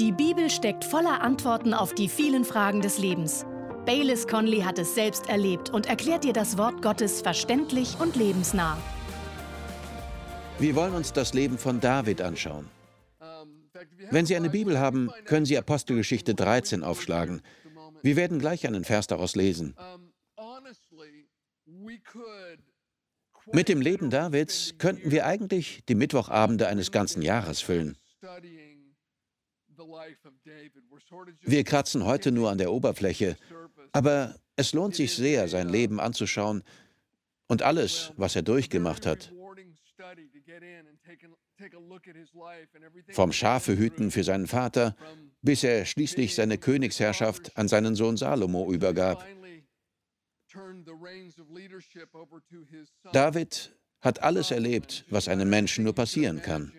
Die Bibel steckt voller Antworten auf die vielen Fragen des Lebens. Baylis Conley hat es selbst erlebt und erklärt dir das Wort Gottes verständlich und lebensnah. Wir wollen uns das Leben von David anschauen. Wenn Sie eine Bibel haben, können Sie Apostelgeschichte 13 aufschlagen. Wir werden gleich einen Vers daraus lesen. Mit dem Leben Davids könnten wir eigentlich die Mittwochabende eines ganzen Jahres füllen. Wir kratzen heute nur an der Oberfläche, aber es lohnt sich sehr, sein Leben anzuschauen und alles, was er durchgemacht hat. Vom Schafehüten für seinen Vater, bis er schließlich seine Königsherrschaft an seinen Sohn Salomo übergab. David hat alles erlebt, was einem Menschen nur passieren kann.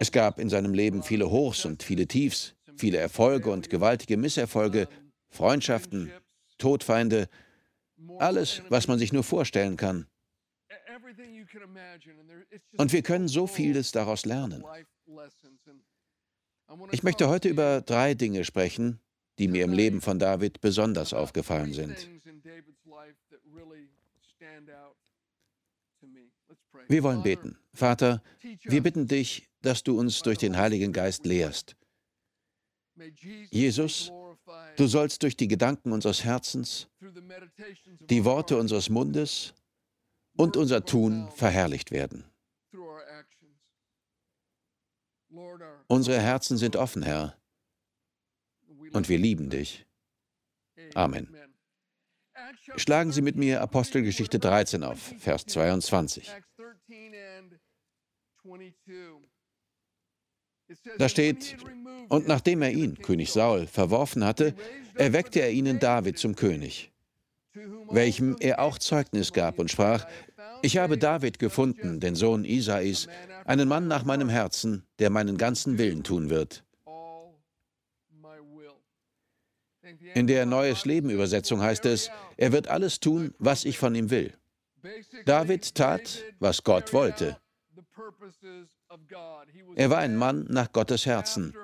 Es gab in seinem Leben viele Hochs und viele Tiefs, viele Erfolge und gewaltige Misserfolge, Freundschaften, Todfeinde, alles, was man sich nur vorstellen kann. Und wir können so vieles daraus lernen. Ich möchte heute über drei Dinge sprechen, die mir im Leben von David besonders aufgefallen sind. Wir wollen beten. Vater, wir bitten dich, dass du uns durch den Heiligen Geist lehrst. Jesus, du sollst durch die Gedanken unseres Herzens, die Worte unseres Mundes und unser Tun verherrlicht werden. Unsere Herzen sind offen, Herr, und wir lieben dich. Amen. Schlagen Sie mit mir Apostelgeschichte 13 auf, Vers 22. Da steht, und nachdem er ihn, König Saul, verworfen hatte, erweckte er ihnen David zum König, welchem er auch Zeugnis gab und sprach, ich habe David gefunden, den Sohn Isais, einen Mann nach meinem Herzen, der meinen ganzen Willen tun wird. In der Neues Leben Übersetzung heißt es, er wird alles tun, was ich von ihm will. David tat, was Gott wollte. Er war ein Mann nach Gottes Herzen.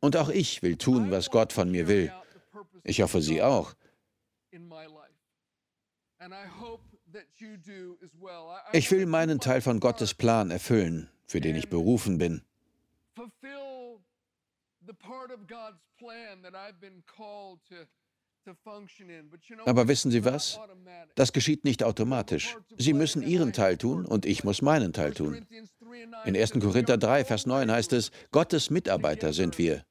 Und auch ich will tun, was Gott von mir will. Ich hoffe, Sie auch. Ich will meinen Teil von Gottes Plan erfüllen, für den ich berufen bin. Aber wissen Sie was? Das geschieht nicht automatisch. Sie müssen Ihren Teil tun und ich muss meinen Teil tun. In 1. Korinther 3, Vers 9 heißt es, Gottes Mitarbeiter sind wir.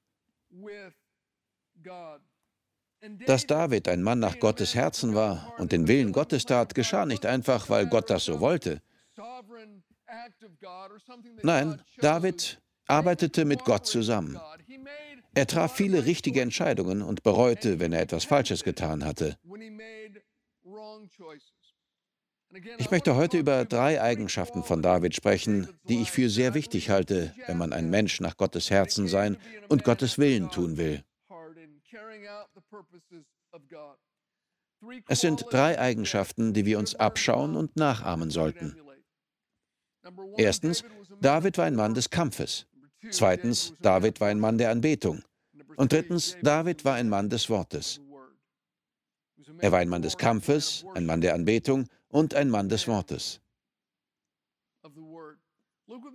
Dass David ein Mann nach Gottes Herzen war und den Willen Gottes tat, geschah nicht einfach, weil Gott das so wollte. Nein, David arbeitete mit Gott zusammen. Er traf viele richtige Entscheidungen und bereute, wenn er etwas Falsches getan hatte. Ich möchte heute über drei Eigenschaften von David sprechen, die ich für sehr wichtig halte, wenn man ein Mensch nach Gottes Herzen sein und Gottes Willen tun will. Es sind drei Eigenschaften, die wir uns abschauen und nachahmen sollten. Erstens, David war ein Mann des Kampfes. Zweitens, David war ein Mann der Anbetung. Und drittens, David war ein Mann des Wortes. Er war ein Mann des Kampfes, ein Mann der Anbetung und ein Mann des Wortes.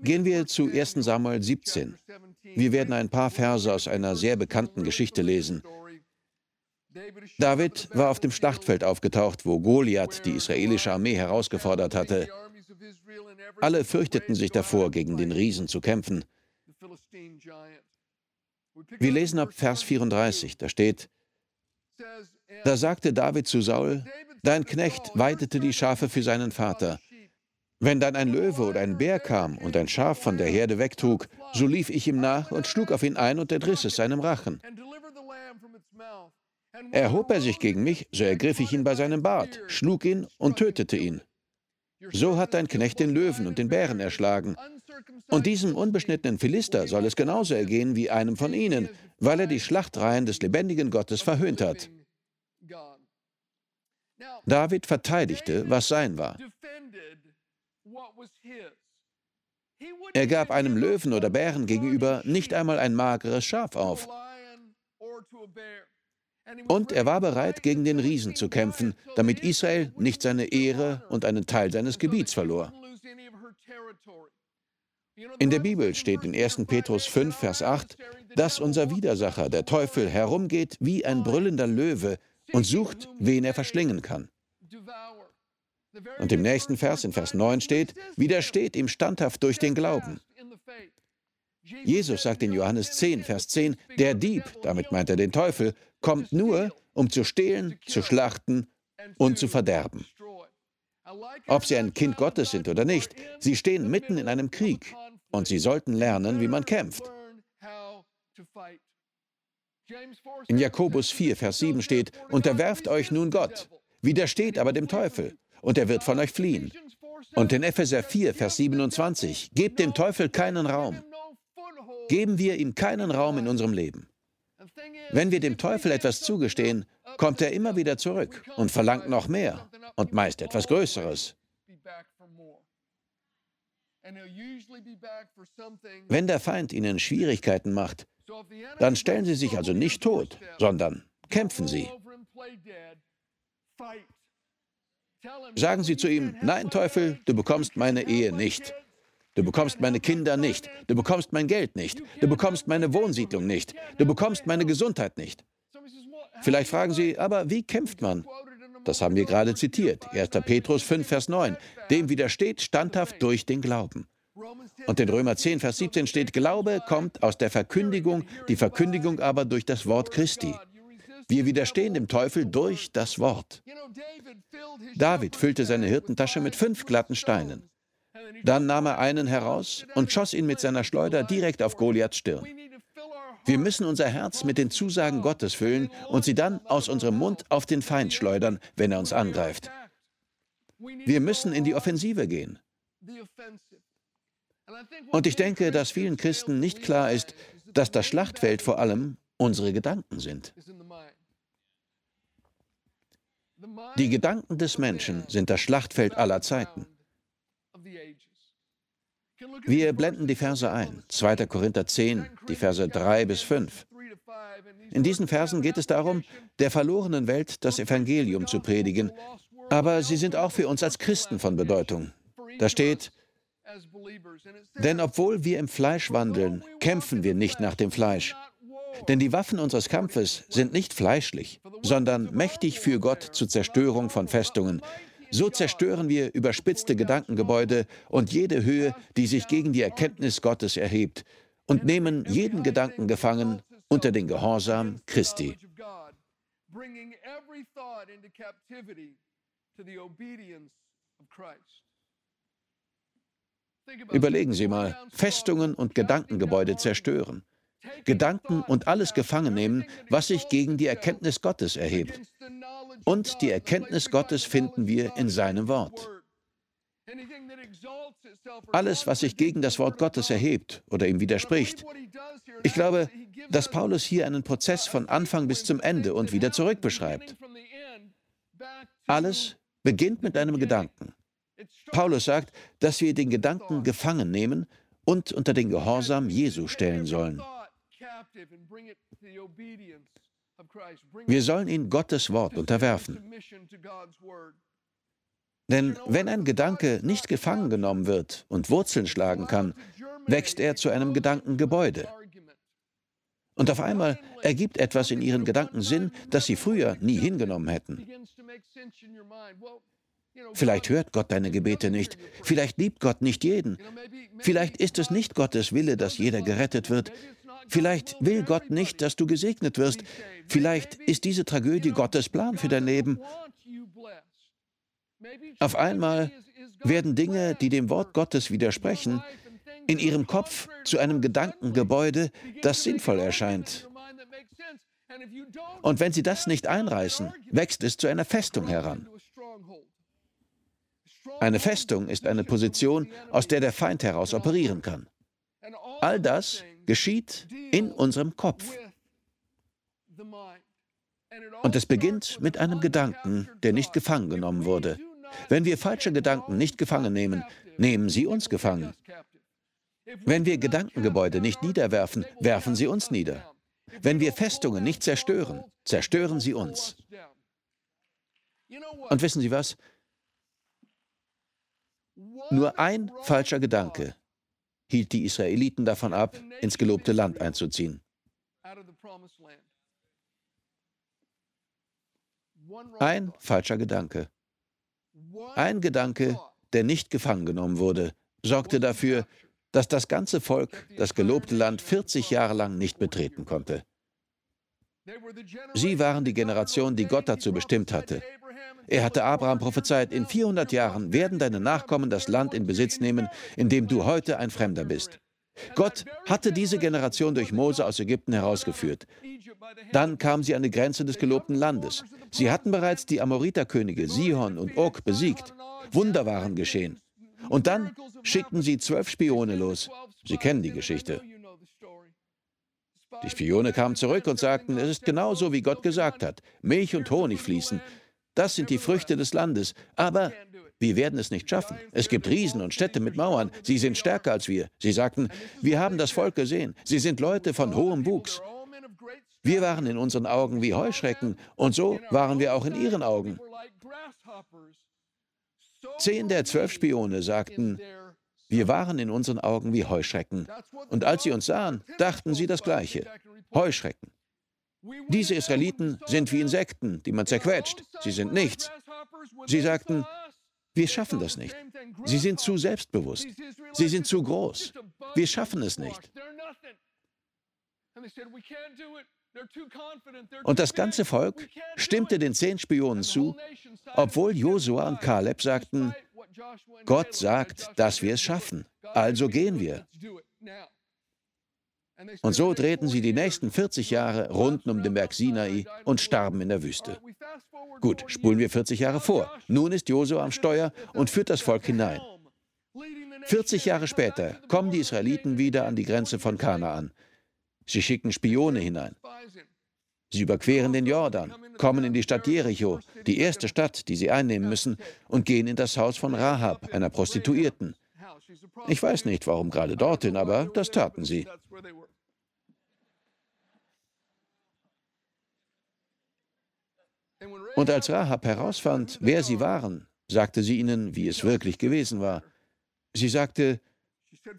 Gehen wir zu 1 Samuel 17. Wir werden ein paar Verse aus einer sehr bekannten Geschichte lesen. David war auf dem Schlachtfeld aufgetaucht, wo Goliath die israelische Armee herausgefordert hatte. Alle fürchteten sich davor, gegen den Riesen zu kämpfen. Wir lesen ab Vers 34, da steht, da sagte David zu Saul, dein Knecht weidete die Schafe für seinen Vater. Wenn dann ein Löwe oder ein Bär kam und ein Schaf von der Herde wegtrug, so lief ich ihm nach und schlug auf ihn ein und entriss es seinem Rachen. Erhob er sich gegen mich, so ergriff ich ihn bei seinem Bart, schlug ihn und tötete ihn. So hat dein Knecht den Löwen und den Bären erschlagen. Und diesem unbeschnittenen Philister soll es genauso ergehen wie einem von ihnen, weil er die Schlachtreihen des lebendigen Gottes verhöhnt hat. David verteidigte, was sein war. Er gab einem Löwen oder Bären gegenüber nicht einmal ein mageres Schaf auf. Und er war bereit, gegen den Riesen zu kämpfen, damit Israel nicht seine Ehre und einen Teil seines Gebiets verlor. In der Bibel steht in 1. Petrus 5, Vers 8, dass unser Widersacher, der Teufel, herumgeht wie ein brüllender Löwe und sucht, wen er verschlingen kann. Und im nächsten Vers, in Vers 9 steht, widersteht ihm standhaft durch den Glauben. Jesus sagt in Johannes 10, Vers 10, der Dieb, damit meint er den Teufel, kommt nur, um zu stehlen, zu schlachten und zu verderben. Ob sie ein Kind Gottes sind oder nicht, sie stehen mitten in einem Krieg und sie sollten lernen, wie man kämpft. In Jakobus 4, Vers 7 steht, unterwerft euch nun Gott, widersteht aber dem Teufel, und er wird von euch fliehen. Und in Epheser 4, Vers 27, gebt dem Teufel keinen Raum. Geben wir ihm keinen Raum in unserem Leben. Wenn wir dem Teufel etwas zugestehen, kommt er immer wieder zurück und verlangt noch mehr und meist etwas Größeres. Wenn der Feind Ihnen Schwierigkeiten macht, dann stellen Sie sich also nicht tot, sondern kämpfen Sie. Sagen Sie zu ihm, nein Teufel, du bekommst meine Ehe nicht. Du bekommst meine Kinder nicht. Du bekommst mein Geld nicht. Du bekommst meine Wohnsiedlung nicht. Du bekommst meine Gesundheit nicht. Vielleicht fragen Sie, aber wie kämpft man? Das haben wir gerade zitiert. 1. Petrus 5, Vers 9. Dem widersteht standhaft durch den Glauben. Und in Römer 10, Vers 17 steht, Glaube kommt aus der Verkündigung, die Verkündigung aber durch das Wort Christi. Wir widerstehen dem Teufel durch das Wort. David füllte seine Hirtentasche mit fünf glatten Steinen. Dann nahm er einen heraus und schoss ihn mit seiner Schleuder direkt auf Goliaths Stirn. Wir müssen unser Herz mit den Zusagen Gottes füllen und sie dann aus unserem Mund auf den Feind schleudern, wenn er uns angreift. Wir müssen in die Offensive gehen. Und ich denke, dass vielen Christen nicht klar ist, dass das Schlachtfeld vor allem unsere Gedanken sind. Die Gedanken des Menschen sind das Schlachtfeld aller Zeiten. Wir blenden die Verse ein. 2. Korinther 10, die Verse 3 bis 5. In diesen Versen geht es darum, der verlorenen Welt das Evangelium zu predigen. Aber sie sind auch für uns als Christen von Bedeutung. Da steht, denn obwohl wir im Fleisch wandeln, kämpfen wir nicht nach dem Fleisch. Denn die Waffen unseres Kampfes sind nicht fleischlich, sondern mächtig für Gott zur Zerstörung von Festungen. So zerstören wir überspitzte Gedankengebäude und jede Höhe, die sich gegen die Erkenntnis Gottes erhebt, und nehmen jeden Gedanken gefangen unter den Gehorsam Christi. Überlegen Sie mal, Festungen und Gedankengebäude zerstören. Gedanken und alles gefangen nehmen, was sich gegen die Erkenntnis Gottes erhebt. Und die Erkenntnis Gottes finden wir in seinem Wort. Alles, was sich gegen das Wort Gottes erhebt oder ihm widerspricht. Ich glaube, dass Paulus hier einen Prozess von Anfang bis zum Ende und wieder zurück beschreibt. Alles beginnt mit einem Gedanken. Paulus sagt, dass wir den Gedanken gefangen nehmen und unter den Gehorsam Jesu stellen sollen. Wir sollen ihn Gottes Wort unterwerfen. Denn wenn ein Gedanke nicht gefangen genommen wird und Wurzeln schlagen kann, wächst er zu einem Gedankengebäude. Und auf einmal ergibt etwas in ihren Gedanken Sinn, das sie früher nie hingenommen hätten. Vielleicht hört Gott deine Gebete nicht. Vielleicht liebt Gott nicht jeden. Vielleicht ist es nicht Gottes Wille, dass jeder gerettet wird. Vielleicht will Gott nicht, dass du gesegnet wirst. Vielleicht ist diese Tragödie Gottes Plan für dein Leben. Auf einmal werden Dinge, die dem Wort Gottes widersprechen, in ihrem Kopf zu einem Gedankengebäude, das sinnvoll erscheint. Und wenn sie das nicht einreißen, wächst es zu einer Festung heran. Eine Festung ist eine Position, aus der der Feind heraus operieren kann. All das geschieht in unserem Kopf. Und es beginnt mit einem Gedanken, der nicht gefangen genommen wurde. Wenn wir falsche Gedanken nicht gefangen nehmen, nehmen sie uns gefangen. Wenn wir Gedankengebäude nicht niederwerfen, werfen sie uns nieder. Wenn wir Festungen nicht zerstören, zerstören sie uns. Und wissen Sie was? Nur ein falscher Gedanke hielt die Israeliten davon ab, ins gelobte Land einzuziehen. Ein falscher Gedanke. Ein Gedanke, der nicht gefangen genommen wurde, sorgte dafür, dass das ganze Volk das gelobte Land 40 Jahre lang nicht betreten konnte. Sie waren die Generation, die Gott dazu bestimmt hatte. Er hatte Abraham prophezeit, in 400 Jahren werden deine Nachkommen das Land in Besitz nehmen, in dem du heute ein Fremder bist. Gott hatte diese Generation durch Mose aus Ägypten herausgeführt. Dann kamen sie an die Grenze des gelobten Landes. Sie hatten bereits die Amoriterkönige Sihon und Og besiegt. Wunder waren geschehen. Und dann schickten sie zwölf Spione los. Sie kennen die Geschichte. Die Spione kamen zurück und sagten, es ist genau so, wie Gott gesagt hat. Milch und Honig fließen. Das sind die Früchte des Landes. Aber wir werden es nicht schaffen. Es gibt Riesen und Städte mit Mauern. Sie sind stärker als wir. Sie sagten, wir haben das Volk gesehen. Sie sind Leute von hohem Wuchs. Wir waren in unseren Augen wie Heuschrecken und so waren wir auch in ihren Augen. Zehn der zwölf Spione sagten, wir waren in unseren Augen wie Heuschrecken. Und als sie uns sahen, dachten sie das Gleiche. Heuschrecken. Diese Israeliten sind wie Insekten, die man zerquetscht. Sie sind nichts. Sie sagten, wir schaffen das nicht. Sie sind zu selbstbewusst. Sie sind zu groß. Wir schaffen es nicht. Und das ganze Volk stimmte den zehn Spionen zu, obwohl Josua und Kaleb sagten, Gott sagt, dass wir es schaffen, also gehen wir. Und so drehten sie die nächsten 40 Jahre rund um den Berg Sinai und starben in der Wüste. Gut, spulen wir 40 Jahre vor. Nun ist Josua am Steuer und führt das Volk hinein. 40 Jahre später kommen die Israeliten wieder an die Grenze von Kanaan. Sie schicken Spione hinein. Sie überqueren den Jordan, kommen in die Stadt Jericho, die erste Stadt, die sie einnehmen müssen, und gehen in das Haus von Rahab, einer Prostituierten. Ich weiß nicht, warum gerade dorthin, aber das taten sie. Und als Rahab herausfand, wer sie waren, sagte sie ihnen, wie es wirklich gewesen war. Sie sagte,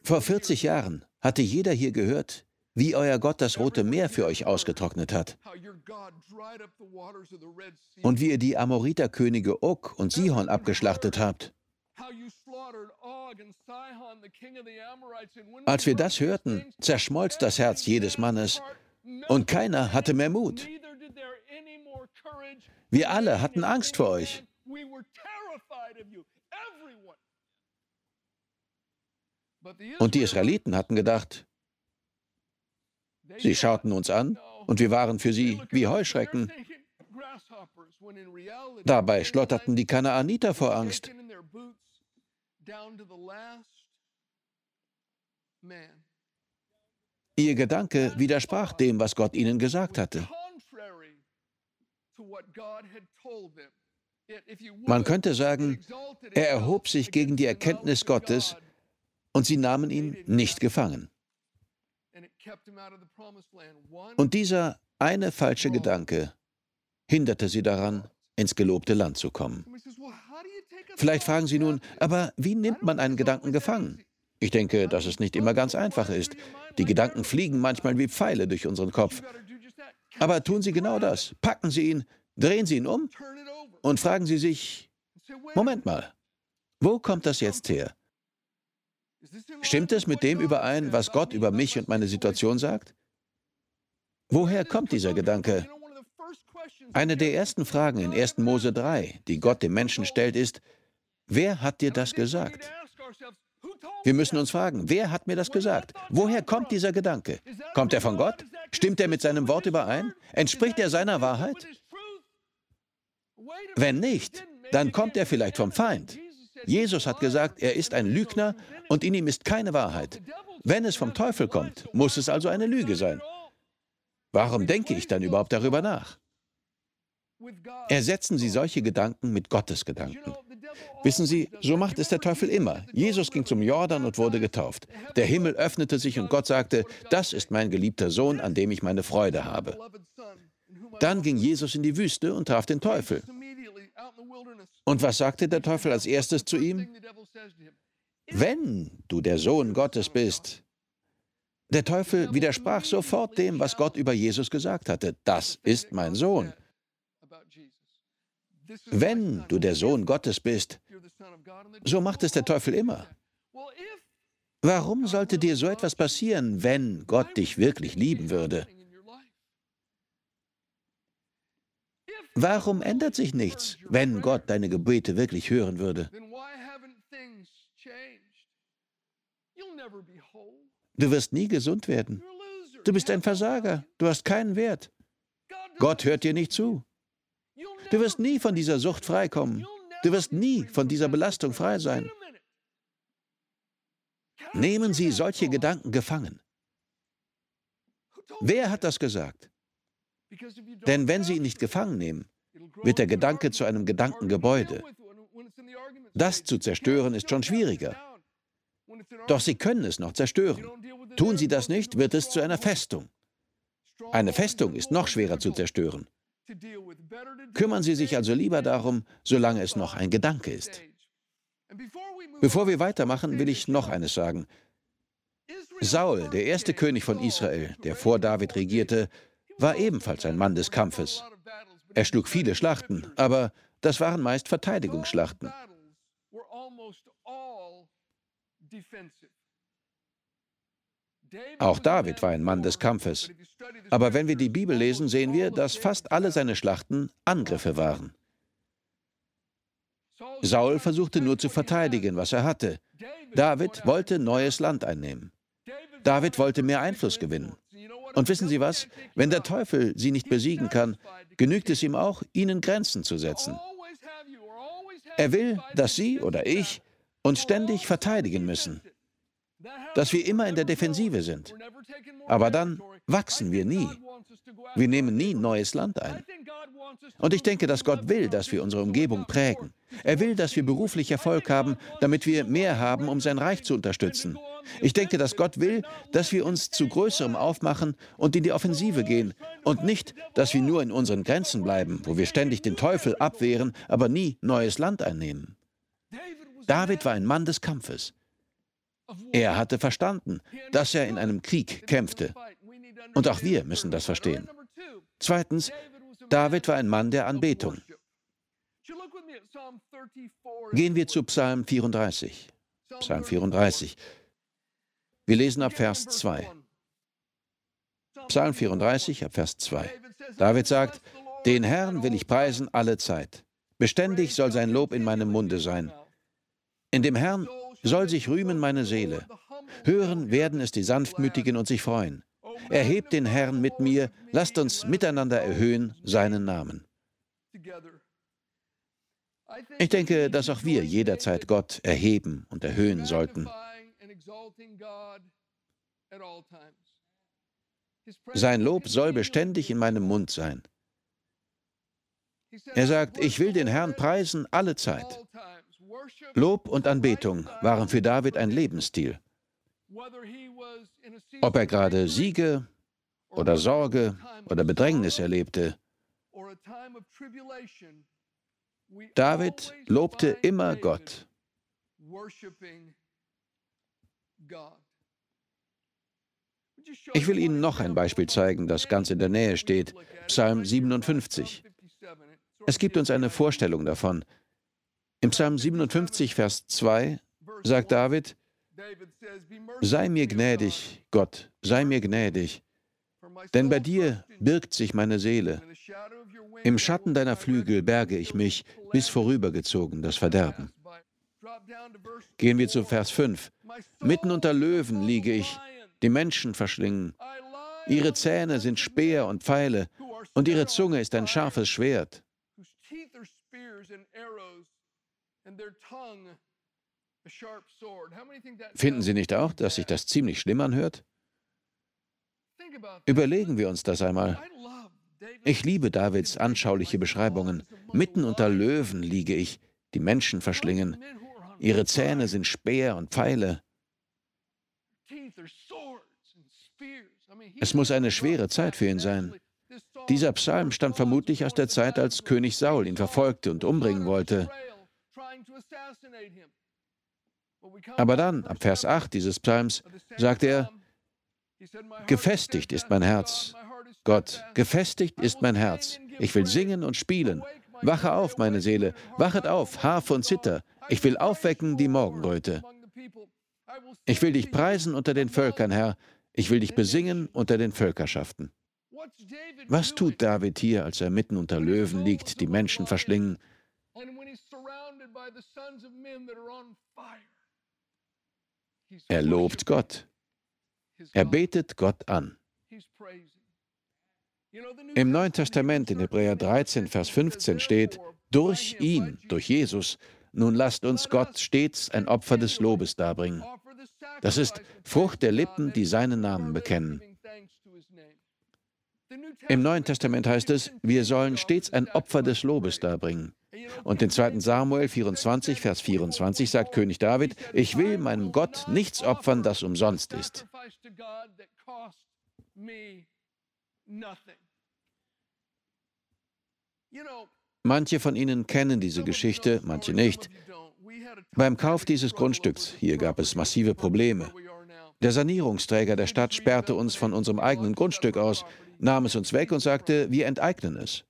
vor 40 Jahren hatte jeder hier gehört, wie euer Gott das Rote Meer für euch ausgetrocknet hat und wie ihr die Amoriterkönige Og und Sihon abgeschlachtet habt. Als wir das hörten, zerschmolz das Herz jedes Mannes und keiner hatte mehr Mut. Wir alle hatten Angst vor euch. Und die Israeliten hatten gedacht, sie schauten uns an und wir waren für sie wie Heuschrecken. Dabei schlotterten die Kanaaniter vor Angst. Ihr Gedanke widersprach dem, was Gott ihnen gesagt hatte. Man könnte sagen, er erhob sich gegen die Erkenntnis Gottes und sie nahmen ihn nicht gefangen. Und dieser eine falsche Gedanke hinderte sie daran, ins gelobte Land zu kommen. Vielleicht fragen Sie nun, aber wie nimmt man einen Gedanken gefangen? Ich denke, dass es nicht immer ganz einfach ist. Die Gedanken fliegen manchmal wie Pfeile durch unseren Kopf. Aber tun Sie genau das. Packen Sie ihn, drehen Sie ihn um und fragen Sie sich, Moment mal, wo kommt das jetzt her? Stimmt es mit dem überein, was Gott über mich und meine Situation sagt? Woher kommt dieser Gedanke? Eine der ersten Fragen in 1. Mose 3, die Gott dem Menschen stellt, ist, wer hat dir das gesagt? Wir müssen uns fragen, wer hat mir das gesagt? Woher kommt dieser Gedanke? Kommt er von Gott? Stimmt er mit seinem Wort überein? Entspricht er seiner Wahrheit? Wenn nicht, dann kommt er vielleicht vom Feind. Jesus hat gesagt, er ist ein Lügner und in ihm ist keine Wahrheit. Wenn es vom Teufel kommt, muss es also eine Lüge sein. Warum denke ich dann überhaupt darüber nach? Ersetzen Sie solche Gedanken mit Gottes Gedanken. Wissen Sie, so macht es der Teufel immer. Jesus ging zum Jordan und wurde getauft. Der Himmel öffnete sich und Gott sagte, das ist mein geliebter Sohn, an dem ich meine Freude habe. Dann ging Jesus in die Wüste und traf den Teufel. Und was sagte der Teufel als erstes zu ihm? Wenn du der Sohn Gottes bist. Der Teufel widersprach sofort dem, was Gott über Jesus gesagt hatte. Das ist mein Sohn. Wenn du der Sohn Gottes bist, so macht es der Teufel immer. Warum sollte dir so etwas passieren, wenn Gott dich wirklich lieben würde? Warum ändert sich nichts, wenn Gott deine Gebete wirklich hören würde? Du wirst nie gesund werden. Du bist ein Versager. Du hast keinen Wert. Gott hört dir nicht zu. Du wirst nie von dieser Sucht freikommen. Du wirst nie von dieser Belastung frei sein. Nehmen Sie solche Gedanken gefangen. Wer hat das gesagt? Denn wenn Sie ihn nicht gefangen nehmen, wird der Gedanke zu einem Gedankengebäude. Das zu zerstören ist schon schwieriger. Doch Sie können es noch zerstören. Tun Sie das nicht, wird es zu einer Festung. Eine Festung ist noch schwerer zu zerstören. Kümmern Sie sich also lieber darum, solange es noch ein Gedanke ist. Bevor wir weitermachen, will ich noch eines sagen. Saul, der erste König von Israel, der vor David regierte, war ebenfalls ein Mann des Kampfes. Er schlug viele Schlachten, aber das waren meist Verteidigungsschlachten. Auch David war ein Mann des Kampfes. Aber wenn wir die Bibel lesen, sehen wir, dass fast alle seine Schlachten Angriffe waren. Saul versuchte nur zu verteidigen, was er hatte. David wollte neues Land einnehmen. David wollte mehr Einfluss gewinnen. Und wissen Sie was? Wenn der Teufel sie nicht besiegen kann, genügt es ihm auch, ihnen Grenzen zu setzen. Er will, dass Sie oder ich uns ständig verteidigen müssen dass wir immer in der Defensive sind. Aber dann wachsen wir nie. Wir nehmen nie neues Land ein. Und ich denke, dass Gott will, dass wir unsere Umgebung prägen. Er will, dass wir beruflich Erfolg haben, damit wir mehr haben, um sein Reich zu unterstützen. Ich denke, dass Gott will, dass wir uns zu Größerem aufmachen und in die Offensive gehen und nicht, dass wir nur in unseren Grenzen bleiben, wo wir ständig den Teufel abwehren, aber nie neues Land einnehmen. David war ein Mann des Kampfes. Er hatte verstanden, dass er in einem Krieg kämpfte. Und auch wir müssen das verstehen. Zweitens, David war ein Mann der Anbetung. Gehen wir zu Psalm 34. Psalm 34. Wir lesen ab Vers 2. Psalm 34, ab Vers 2. David sagt, den Herrn will ich preisen alle Zeit. Beständig soll sein Lob in meinem Munde sein. In dem Herrn soll sich rühmen meine Seele. Hören werden es die Sanftmütigen und sich freuen. Erhebt den Herrn mit mir, lasst uns miteinander erhöhen seinen Namen. Ich denke, dass auch wir jederzeit Gott erheben und erhöhen sollten. Sein Lob soll beständig in meinem Mund sein. Er sagt, ich will den Herrn preisen alle Zeit. Lob und Anbetung waren für David ein Lebensstil. Ob er gerade Siege oder Sorge oder Bedrängnis erlebte, David lobte immer Gott. Ich will Ihnen noch ein Beispiel zeigen, das ganz in der Nähe steht. Psalm 57. Es gibt uns eine Vorstellung davon, im Psalm 57, Vers 2 sagt David, Sei mir gnädig, Gott, sei mir gnädig, denn bei dir birgt sich meine Seele. Im Schatten deiner Flügel berge ich mich, bis vorübergezogen das Verderben. Gehen wir zu Vers 5. Mitten unter Löwen liege ich, die Menschen verschlingen. Ihre Zähne sind Speer und Pfeile, und ihre Zunge ist ein scharfes Schwert. Finden Sie nicht auch, dass sich das ziemlich schlimm anhört? Überlegen wir uns das einmal. Ich liebe Davids anschauliche Beschreibungen. Mitten unter Löwen liege ich, die Menschen verschlingen. Ihre Zähne sind Speer und Pfeile. Es muss eine schwere Zeit für ihn sein. Dieser Psalm stammt vermutlich aus der Zeit, als König Saul ihn verfolgte und umbringen wollte. Aber dann, ab Vers 8 dieses Psalms, sagt er, Gefestigt ist mein Herz. Gott, gefestigt ist mein Herz. Ich will singen und spielen. Wache auf, meine Seele. Wachet auf, Harfe und Zither. Ich will aufwecken die Morgenröte. Ich will dich preisen unter den Völkern, Herr. Ich will dich besingen unter den Völkerschaften. Was tut David hier, als er mitten unter Löwen liegt, die Menschen verschlingen? Er lobt Gott. Er betet Gott an. Im Neuen Testament in Hebräer 13, Vers 15 steht, durch ihn, durch Jesus, nun lasst uns Gott stets ein Opfer des Lobes darbringen. Das ist Frucht der Lippen, die seinen Namen bekennen. Im Neuen Testament heißt es, wir sollen stets ein Opfer des Lobes darbringen. Und in 2. Samuel 24, Vers 24 sagt König David, ich will meinem Gott nichts opfern, das umsonst ist. Manche von Ihnen kennen diese Geschichte, manche nicht. Beim Kauf dieses Grundstücks, hier gab es massive Probleme. Der Sanierungsträger der Stadt sperrte uns von unserem eigenen Grundstück aus, nahm es uns weg und sagte, wir enteignen es.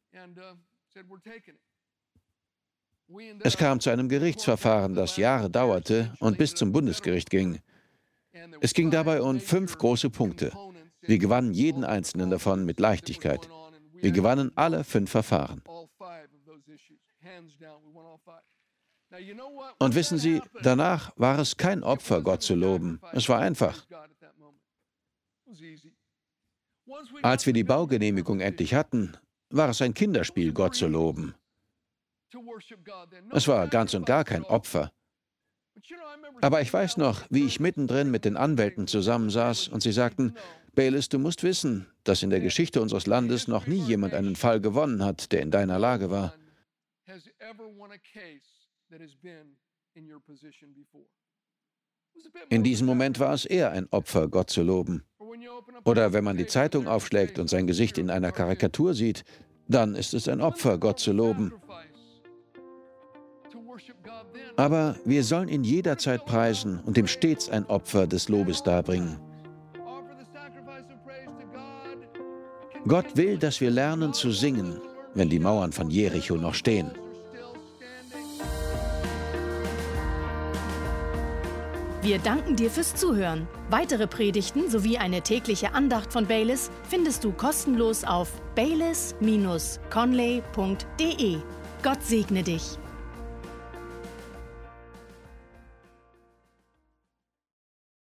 Es kam zu einem Gerichtsverfahren, das Jahre dauerte und bis zum Bundesgericht ging. Es ging dabei um fünf große Punkte. Wir gewannen jeden einzelnen davon mit Leichtigkeit. Wir gewannen alle fünf Verfahren. Und wissen Sie, danach war es kein Opfer, Gott zu loben. Es war einfach. Als wir die Baugenehmigung endlich hatten, war es ein Kinderspiel, Gott zu loben. Es war ganz und gar kein Opfer. Aber ich weiß noch, wie ich mittendrin mit den Anwälten zusammensaß und sie sagten, Baylis, du musst wissen, dass in der Geschichte unseres Landes noch nie jemand einen Fall gewonnen hat, der in deiner Lage war. In diesem Moment war es eher ein Opfer, Gott zu loben. Oder wenn man die Zeitung aufschlägt und sein Gesicht in einer Karikatur sieht, dann ist es ein Opfer, Gott zu loben. Aber wir sollen ihn jederzeit preisen und ihm stets ein Opfer des Lobes darbringen. Gott will, dass wir lernen zu singen, wenn die Mauern von Jericho noch stehen. Wir danken dir fürs Zuhören. Weitere Predigten sowie eine tägliche Andacht von Baylis findest du kostenlos auf baylis-conley.de. Gott segne dich.